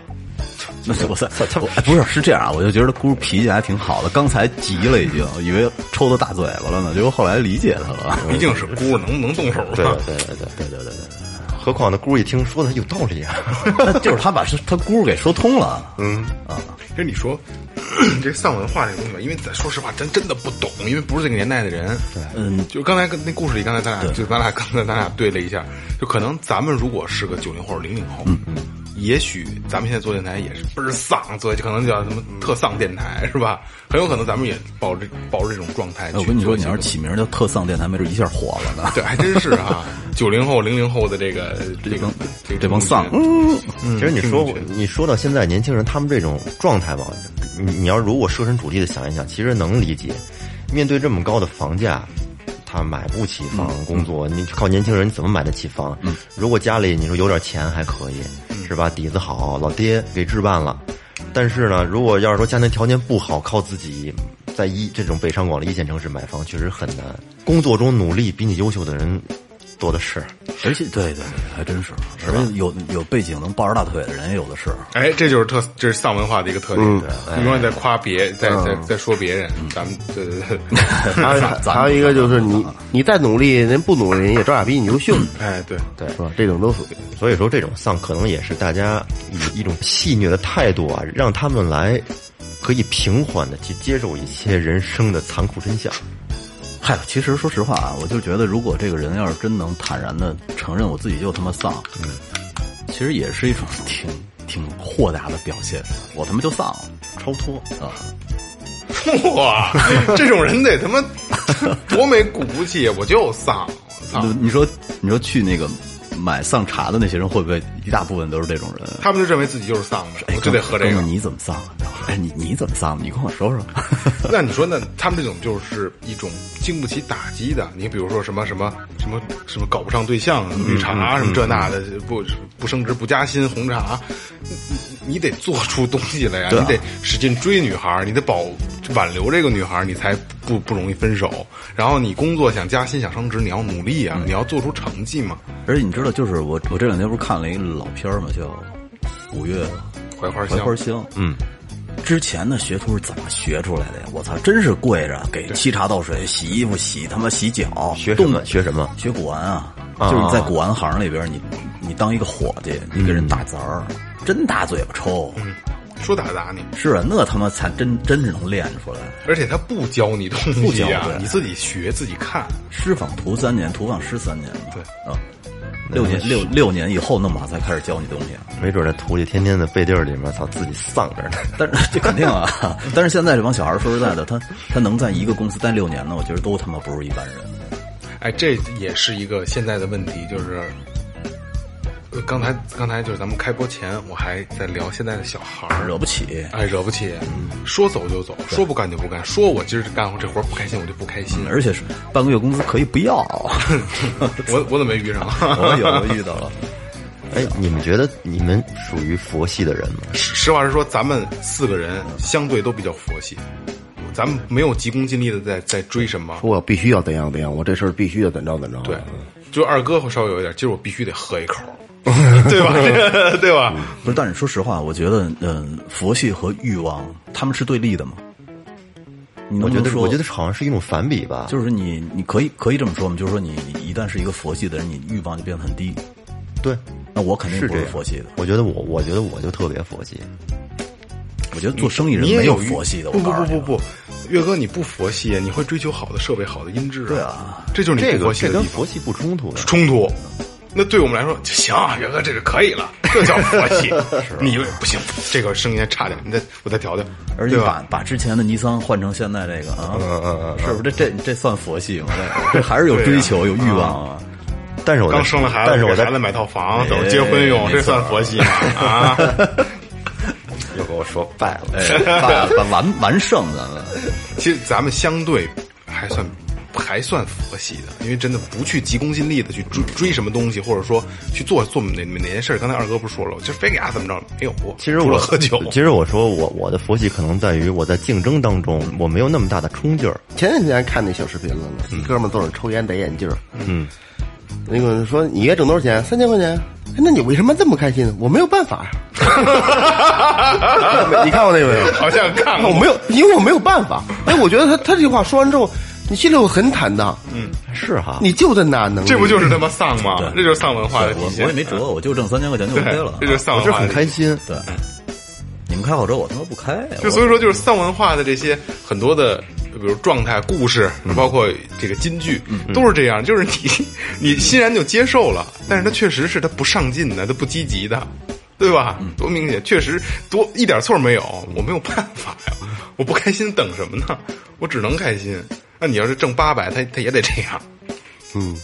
那不是，不是，不是是这样啊！我就觉得他姑脾气还挺好的，刚才急了已经，以为抽他大嘴巴了呢，结果后来理解他了。<laughs> 毕竟是姑，能能动手？对对对对对对对。<laughs> 何况那姑一听说的有道理啊，<laughs> 就是他把是他姑给说通了。嗯啊，其实你说 <clears throat> 这丧文化这东西，因为咱说实话，真真的不懂，因为不是这个年代的人。对，嗯，就刚才跟那故事里，刚才咱俩就咱俩刚才咱俩对了一下，就可能咱们如果是个九零后、零零后，嗯嗯。也许咱们现在做电台也是倍儿丧，做就可能叫什么特丧电台是吧？很有可能咱们也抱着抱着这种状态。我跟你说，你要是起名叫特丧电台，没准一下火了呢。对，还真是啊，九零后、零零后的这个 <laughs> 这帮这这帮丧，嗯，其实你说你说到现在年轻人他们这种状态吧，你你要如果设身处地的想一想，其实能理解。面对这么高的房价，他买不起房，工作你靠年轻人怎么买得起房？如果家里你说有点钱还可以，是吧？底子好，老爹给置办了。但是呢，如果要是说家庭条件不好，靠自己在一这种北上广的一线城市买房，确实很难。工作中努力比你优秀的人多的是。而且对对对，还真是，而且有有背景能抱着大腿的人也有的是。哎，这就是特，这是丧文化的一个特点。你永远在夸别，在在在说别人，咱们对对对。还有 <laughs> 还有一个就是你你再努力，人不努力人也照样比你优秀，哎，对对，是吧？这种都属于。所以说，这种丧可能也是大家以一种戏谑的态度啊，让他们来可以平缓的去接受一些人生的残酷真相。嗨，其实说实话啊，我就觉得，如果这个人要是真能坦然的承认我自己就他妈丧，嗯，其实也是一种挺挺豁达的表现。我他妈就丧了，超脱啊！<laughs> 哇，这种人得他妈多没骨气！我就丧，我操！你说你说去那个买丧茶的那些人，会不会一大部分都是这种人？他们就认为自己就是丧的，我就得喝这个。你怎么丧啊？哎，你你怎么丧？你跟我说说。<laughs> 那你说，那他们这种就是一种经不起打击的。你比如说什么什么什么什么搞不上对象，绿茶什么这那的，不不升职不加薪，红茶，你你你得做出东西来呀，你得使劲追女孩，你得保挽留这个女孩儿，你才不不容易分手。然后你工作想加薪想升职，你要努力啊，你要做出成绩嘛。而且你知道，就是我我这两天不是看了一个老片儿嘛，叫《五月槐花香，槐花香》。嗯，之前的学徒是怎么学出来的呀？我操，真是跪着给沏茶倒水、洗衣服、洗他妈洗脚，学什动么学什么？学古玩啊，啊就是你在古玩行里边，你你当一个伙计，你给人打杂儿，真大嘴巴抽。说打打你，是啊，那他妈才真真是能练出来。而且他不教你东不教西啊对，你自己学自己看。师仿徒三年，徒仿师三年嘛。对啊，六年六六年以后，那马才开始教你东西。没准那徒弟天天在背地儿里面，操，自己丧着呢。<laughs> 但是这肯定啊，<laughs> 但是现在这帮小孩说实在的，他他能在一个公司待六年呢，我觉得都他妈不是一般人。哎，这也是一个现在的问题，就是，呃，刚才刚才就是咱们开播前，我还在聊现在的小孩儿，惹不起。哎，惹不起，说走就走，说不干就不干，说我今儿干活这活儿不开心，我就不开心。而且是半个月工资可以不要，<laughs> <laughs> 我我怎么没遇上？我有遇到了。<laughs> 哎，你们觉得你们属于佛系的人吗？实实话实说，咱们四个人相对都比较佛系，咱们没有急功近利的在在追什么。说我必须要怎样怎样，我这事儿必须要怎着怎着。对，就二哥会稍微有一点，今儿我必须得喝一口，<laughs> 对吧？<laughs> 对吧？不是，但是说实话，我觉得，嗯，佛系和欲望他们是对立的嘛。你能我觉得，我觉得好像是一种反比吧。就是你，你可以可以这么说嘛，就是说你一旦是一个佛系的人，你欲望就变得很低。对，那我肯定不是这样是佛系的。我觉得我，我觉得我就特别佛系。我觉得做生意人没有佛系的。不不不不不，岳哥你不佛系，你会追求好的设备、好的音质。对啊，这就是你这个不佛系的地方这跟佛。系不冲突的。冲突。那对我们来说行，元哥这是可以了，这叫佛系。<laughs> 你不行，这个声音差点，你再我再调调，而且对吧？把把之前的尼桑换成现在这个啊，是不是？这这这算佛系吗？这这还是有追求、有欲望啊。但是我刚生了孩子，但是我在给孩子买套房，等结婚用，哎这算佛系吗？啊，<laughs> 又给我说败了。哎，把把完完胜咱们。<laughs> 其实咱们相对还算还算佛系的，因为真的不去急功近利的去追追什么东西，或者说去做做哪哪件事儿。刚才二哥不是说了，就非给他怎么着没有其实我喝酒，其实我说我我的佛系可能在于我在竞争当中我没有那么大的冲劲儿。前两天还看那小视频了呢，一哥们儿坐那抽烟戴眼镜儿，嗯，那个说你月挣多少钱？三千块钱。哎那你为什么这么开心？我没有办法呀。<laughs> 你看过那个没有？好像看过。我没有，因为我没有办法。哎，我觉得他他这句话说完之后，你心里我很坦荡。嗯，是哈，你就这哪能力，这不就是他妈丧吗？这就是丧文化的体我现。我也没辙，我就挣三千块钱就 OK 了，。这就是丧我。很开心。对。你们开好车，我他妈不开。就所以说，就是丧文化的这些很多的，比如状态、故事，包括这个金句，都是这样。就是你，你欣然就接受了，但是他确实是他不上进的，他不积极的，对吧？多明显，确实多一点错没有。我没有办法呀，我不开心等什么呢？我只能开心。那你要是挣八百，他他也得这样，嗯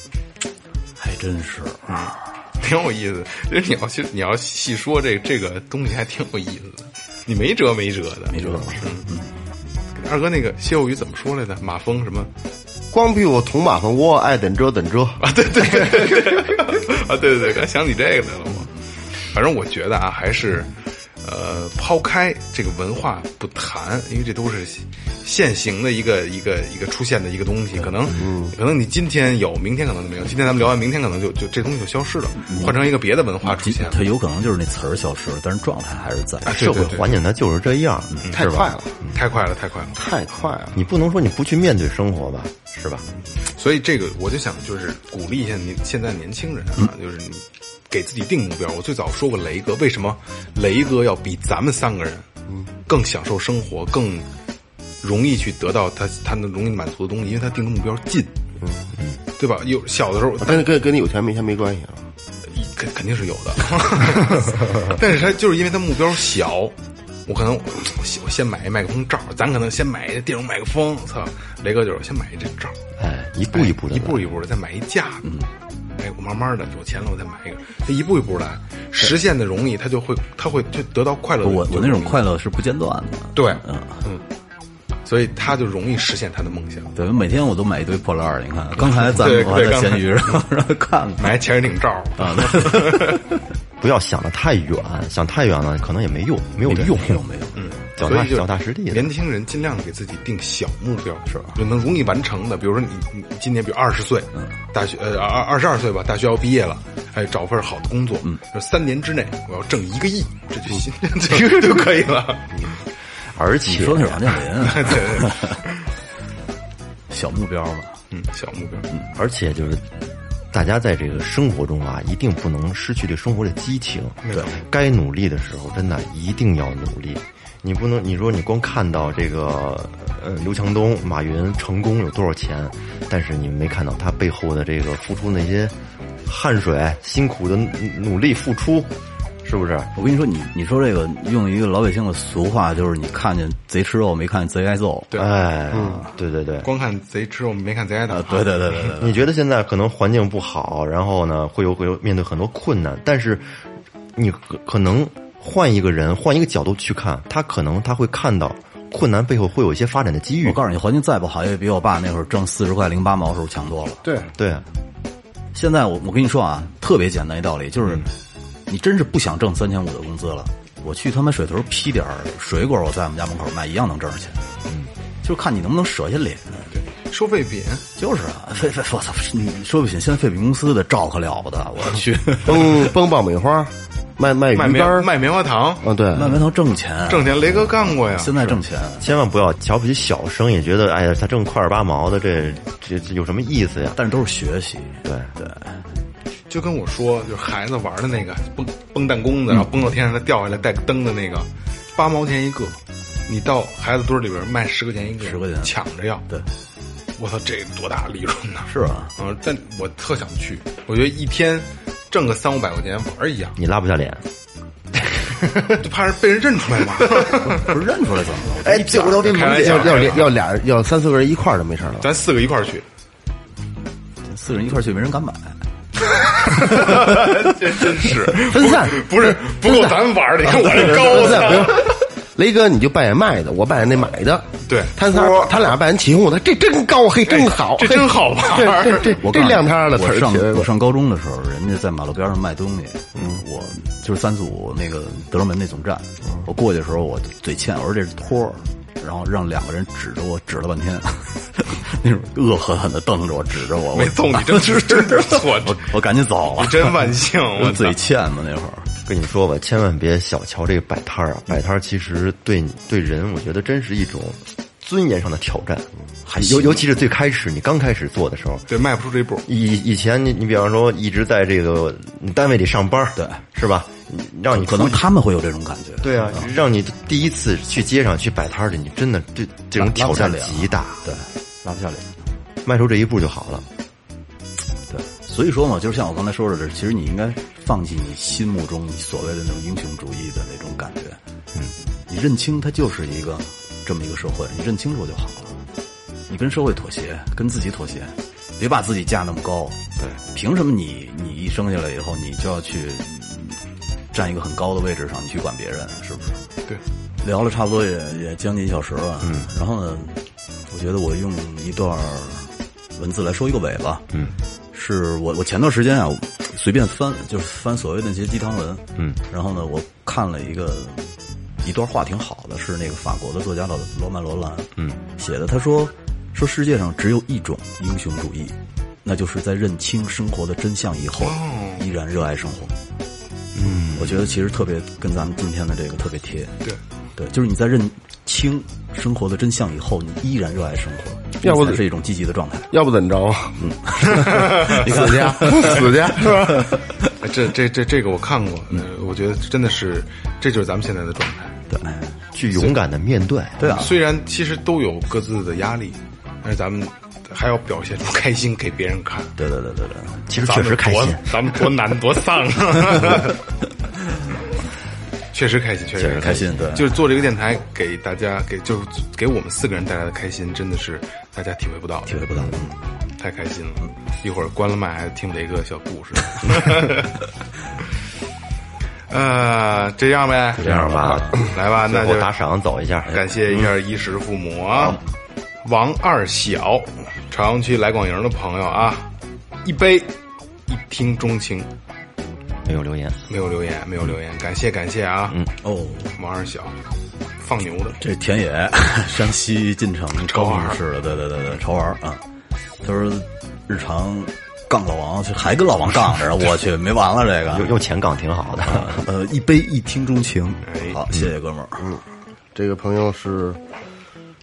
还真是啊。<laughs> 挺有意思。其实你要去，你要细说这这个东西，还挺有意思的。你没辙没辙的，没辙嗯。二哥，那个歇后语怎么说来着？马蜂什么？光屁股捅马蜂窝，爱怎遮怎遮。啊，对对对对 <laughs> 啊，对对对，刚想起这个来了我。反正我觉得啊，还是呃，抛开这个文化不谈，因为这都是现行的一个一个一个出现的一个东西，可能可能你今天有，明天可能就没有。今天咱们聊完，明天可能就就这东西就消失了，换成一个别的文化出现了。它有可能就是那词儿消失了，但是状态还是在。啊，对社会环境它就是这样，太快了，太快了，太快了。太快了。你不能说你不去面对生活吧，是吧？所以这个我就想，就是鼓励一下你现在年轻人啊，就是你给自己定目标。我最早说过雷哥，为什么雷哥要比咱们三个人更享受生活，更容易去得到他他能容易满足的东西？因为他定的目标近，嗯对吧？有小的时候，跟跟跟你有钱没钱没关系啊。肯肯定是有的，<laughs> 但是他就是因为他目标小，我可能我我先买一麦克风罩，咱可能先买一电容麦克风，操，雷哥就是先买一这罩，哎，一步一步的，一步一步的再买一架子，哎，我慢慢的有钱了我再买一个，他一步一步来，实现的容易，他就会他会就得到快乐，我我那种，快乐是不间断的。对，嗯，嗯，所以他就容易实现他的梦想，对，每天我都买一堆破烂儿。你看，刚才咱对们我还在闲鱼上让他看看买潜水艇罩，啊，<laughs> 不要想的太远，想太远了可能也没用，没有用，没有没有，嗯，脚踏脚踏实地年轻人尽量给自己定小目标，是吧？就能容易完成的。比如说你你今年比如二十岁，嗯，大学呃二二十二岁吧，大学要毕业了，哎，找份好的工作，嗯，三年之内我要挣一个亿，这就行，<laughs> 就就可以了。而且你说那是王健林，<laughs> 对对对，小目标嘛。嗯，小目标，嗯，而且就是，大家在这个生活中啊，一定不能失去对生活的激情。对，该努力的时候，真的一定要努力。你不能，你说你光看到这个，呃，刘强东、马云成功有多少钱，但是你没看到他背后的这个付出那些汗水、辛苦的努力付出，是不是？我跟你说，你你说这个用一个老百姓的俗话，就是你看见贼吃肉，没看见贼挨揍。对哎，对对对。光看贼吃肉没看贼挨打啊，，对对对对对，你觉得现在可能环境不好，然后呢，会有会有面对很多困难，但是你可可能换一个人，换一个角度去看，他可能他会看到困难背后会有一些发展的机遇我。告诉你，环境再不好，也比我爸那会儿挣四十块零八毛时候强多了。对，对啊，现在我我跟你说啊，特别简单一道理，就是你真是不想挣三千五的工资了，我去他妈水头批点水果，我在我们家门口卖一样能挣着钱。嗯，就是看你能不能舍下脸。收废品，就是啊，<laughs> 废废我操，你说不行，现在废品公司的照可了不得，我去，崩崩爆米花，卖卖卖鱼干棉卖棉花糖，啊，对，卖棉花糖挣钱，挣钱。雷哥干过呀，现在挣钱。千万不要瞧不起小生意，觉得哎呀，他挣块儿八毛的，这这这有什么意思呀？但是都是学习，对对，就跟我说，就是孩子玩的那个蹦蹦弹弓子，然后蹦到天上再掉下来带灯的那个，八毛钱一个，你到孩子堆里边卖十块钱一个，10块钱抢着要。对，我操，这多大利润呢？是啊，嗯，但我特想去，我觉得一天挣个三五百块钱玩一样，你拉不下脸。<laughs> 就怕是被人认出来嘛。<laughs> 不是认出来怎么了？哎，这我都开玩笑要要俩要俩要三四个人一块儿就没事了。咱四个一块儿去，四个人一块儿去，没人敢买。<laughs> 这真是分散不是不够咱玩的，你看我这高分散不用的，。雷哥，你就扮演卖的，我扮演那买的。对他仨他俩扮演起哄的，这真高，嘿，真好，这真好玩这这这这亮堂的词我上儿起来了我上高中的时候，人家在马路边上卖东西，嗯，我就是三四五那个德胜门那总站，我过去的时候我嘴欠，我说这是托儿，然后让两个人指着我指了半天，<laughs> 那种恶狠狠的瞪着我，指着我，我没揍你，真是 <laughs> 真不错，我我赶紧走了，真万幸，<laughs> 我嘴欠嘛那会儿。跟你说吧，千万别小瞧这个摆摊儿啊！摆摊儿其实对你对人，我觉得真是一种尊严上的挑战。还尤尤其是最开始你刚开始做的时候，对迈不出这一步。以以前你你比方说一直在这个单位里上班，对，是吧？让你可能他们会有这种感觉，对啊，让你第一次去街上去摆摊儿去，你真的这这种挑战极大，对，拉不下脸。迈出这一步就好了。对，所以说嘛，就是像我刚才说的，其实你应该放弃你心目中你所谓的那种英雄主义的那种感觉，嗯，你认清它就是一个这么一个社会，你认清楚就好了。你跟社会妥协，跟自己妥协，别把自己架那么高。对，凭什么你你一生下来以后，你就要去嗯站一个很高的位置上，你去管别人，是不是？对，聊了差不多也也将近一小时了，嗯，然后呢，我觉得我用一段文字来收一个尾吧，嗯，是我我前段时间啊随便翻，就是翻所谓的那些鸡汤文，嗯，然后呢，我看了一个一段话挺好的，是那个法国的作家老罗曼罗兰，嗯，写的，他说说世界上只有一种英雄主义，那就是在认清生活的真相以后，依然热爱生活。嗯，我觉得其实特别跟咱们今天的这个特别贴。对，对，就是你在认清生活的真相以后，你依然热爱生活，要不是一种积极的状态。要不怎么着啊？<laughs> 嗯，<laughs> 死家死 <laughs> 家是吧？哎这这这这个我看过，嗯我觉得真的是，这就是咱们现在的状态。对，去勇敢的面对，对啊，虽然其实都有各自的压力，但是咱们还要表现出开心给别人看。对对对对对，其实确实开心。咱们多难多丧啊！<laughs> 确实开心，确实开心对就是做这个电台，给大家给就是给我们四个人带来的开心，真的是大家体会不到，体会不到。太开心了。一会儿关了麦还听雷哥小故事。<laughs> 呃，这样呗，这样吧，<coughs> 来吧，那就打赏走一下。感谢一下衣食父母。啊，王二小，朝阳区来广营的朋友啊，一杯一听钟情，没有留言，没有留言，没有留言，感谢感谢啊，嗯，哦，王二小，放牛的，这田野，<laughs> 山西晋城高玩雄市的，对对对对，潮玩儿啊。他说日常杠老王，还跟老王杠着，<laughs> 我去，没完了这个。用用钱杠挺好的。<laughs> 呃，一杯一听钟情，好，谢谢哥们儿。嗯，这个朋友是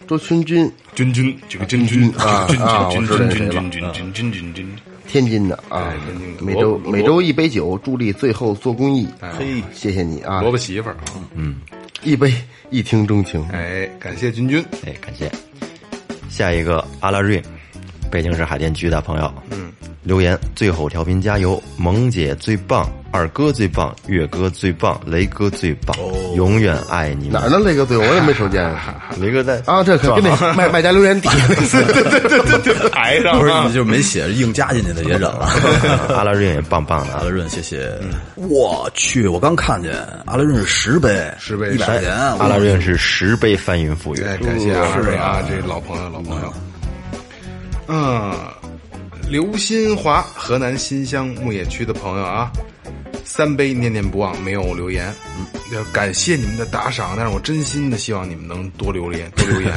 周军君，君君，这个军君啊啊，我知道谁了，君君君君天津的啊，每周每周一杯酒，助力最后做公益。嘿，谢谢你啊，萝卜媳妇儿啊，嗯，一杯一听钟情，哎，感谢君君，哎，感谢。下一个阿拉瑞。北京市海淀区的朋友，嗯，留言最后调频加油，萌姐最棒，二哥最棒，月哥最棒，雷哥最棒，永远爱你们。哪儿呢？雷哥对我也没瞅见 <laughs> 雷哥在啊，这可跟那卖卖家留言底下那 <laughs> 台上不是，啊你就是没写，硬加进去的也忍了。<laughs> 阿拉润也棒棒的啊阿拉，润，谢谢。我去，我刚看见阿拉润是十杯，十杯一百块钱。阿拉润是十杯翻云覆雨。哎，感谢啊，这老朋友，老朋友。嗯，刘新华，河南新乡牧野区的朋友啊，三杯念念不忘，没有留言。嗯，要感谢你们的打赏，但是我真心的希望你们能多留言，<laughs> 多留言。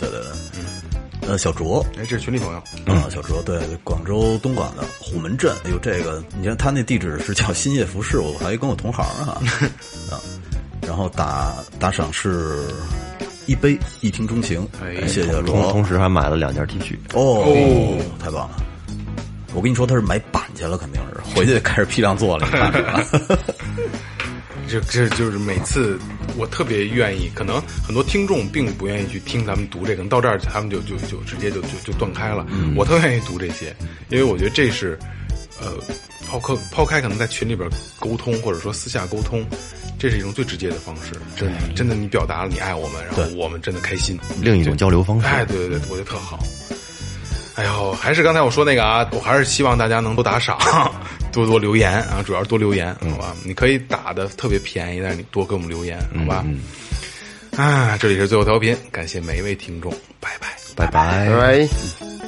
对对对，呃，小卓，哎，这是群里朋友，啊，小卓，对，广州东莞的虎门镇，哎呦，这个你看他那地址是叫新业服饰，我还跟我同行啊，<laughs> 啊，然后打打赏是一杯一听钟情，哎谢谢罗同同，时还买了两件 T 恤。哦，太棒了。我跟你说，他是买板去了，肯定是回去 <laughs> 开始批量做了。你看这这就是每次我特别愿意，可能很多听众并不愿意去听咱们读这个，可能到这儿他们就就就直接就就就断开了。我特愿意读这些，因为我觉得这是呃抛开抛开可能在群里边沟通或者说私下沟通，这是一种最直接的方式。真的真的，你表达了你爱我们，然后我们真的开心。另一种交流方式。哎，对对对，我觉得特好。哎呦，还是刚才我说那个啊，我还是希望大家能多打赏，<laughs> 多多留言啊，主要是多留言，好吧？你可以打的特别便宜，但是你多给我们留言，好吧？啊，这里是最后调频，感谢每一位听众，拜拜。拜拜拜拜。